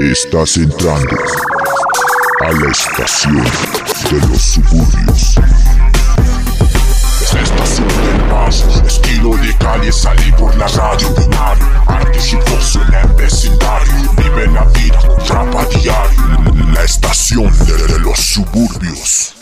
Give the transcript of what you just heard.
Estás entrando a la estación de los suburbios. Es la estación del más estilo de calle, salí por la radio binario. Arte chicoso en el vecindario, vive la vida con trapa diario. La estación de los suburbios.